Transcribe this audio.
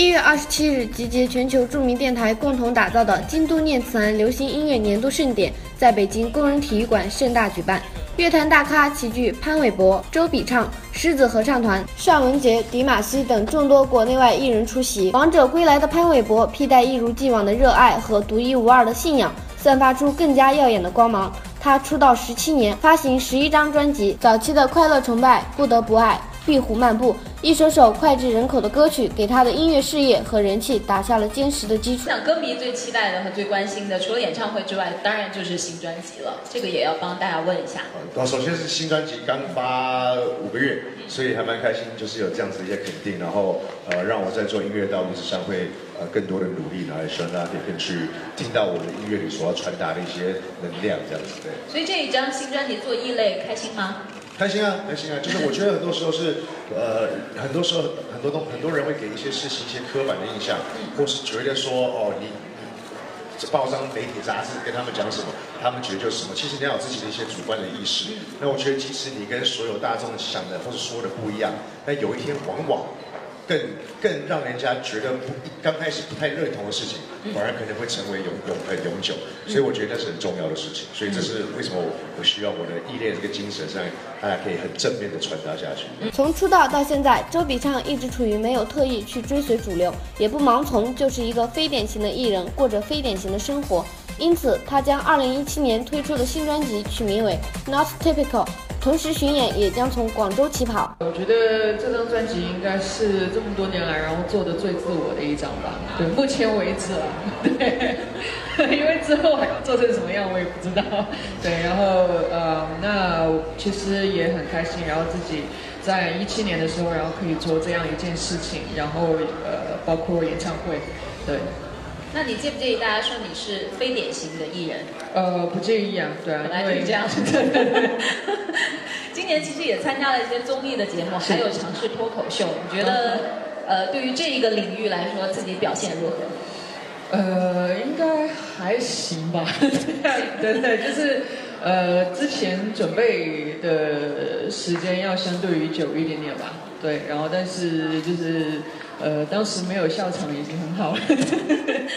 一月二十七日，集结全球著名电台共同打造的京都念慈庵流行音乐年度盛典在北京工人体育馆盛大举办。乐坛大咖齐聚，潘玮柏、周笔畅、狮子合唱团、尚雯婕、迪玛希等众多国内外艺人出席。王者归来的潘玮柏，披戴一如既往的热爱和独一无二的信仰，散发出更加耀眼的光芒。他出道十七年，发行十一张专辑，早期的《快乐崇拜》、《不得不爱》。壁虎漫步，一首首脍炙人口的歌曲，给他的音乐事业和人气打下了坚实的基础。想歌迷最期待的和最关心的，除了演唱会之外，当然就是新专辑了。这个也要帮大家问一下。呃，首先是新专辑刚发五个月，所以还蛮开心，就是有这样子一些肯定，然后呃，让我在做音乐道路之上会呃更多的努力，然后希望大家可以更去听到我的音乐里所要传达的一些能量，这样子对。所以这一张新专辑做异类，开心吗？开心啊，开心啊！就是我觉得很多时候是，呃，很多时候很多东很多人会给一些事情一些刻板的印象，或是觉得说，哦，你这报章、媒体、杂志跟他们讲什么，他们觉得就是什么。其实你要有自己的一些主观的意识。那我觉得，即使你跟所有大众想的或是说的不一样，但有一天往往。更更让人家觉得不刚开始不太认同的事情，反而可能会成为永永很永久，所以我觉得那是很重要的事情。所以这是为什么我我希望我的异恋这个精神上，大家可以很正面的传达下去。从出道到现在，周笔畅一直处于没有特意去追随主流，也不盲从，就是一个非典型的艺人，过着非典型的生活。因此，他将2017年推出的新专辑取名为《Not Typical》。同时巡演也将从广州起跑。我觉得这张专辑应该是这么多年来，然后做的最自我的一张吧。对，目前为止啊，对，因为之后还要做成什么样，我也不知道。对，然后呃，那其实也很开心，然后自己在一七年的时候，然后可以做这样一件事情，然后呃，包括演唱会，对。那你介不介意大家说你是非典型的艺人？呃，不介意啊，对啊，本来就是这样。今年其实也参加了一些综艺的节目，还有尝试脱口秀。你觉得，呃，对于这一个领域来说，自己表现如何？呃，应该还行吧。对对，就是呃，之前准备的时间要相对于久一点点吧。对，然后但是就是呃，当时没有笑场已经很好了。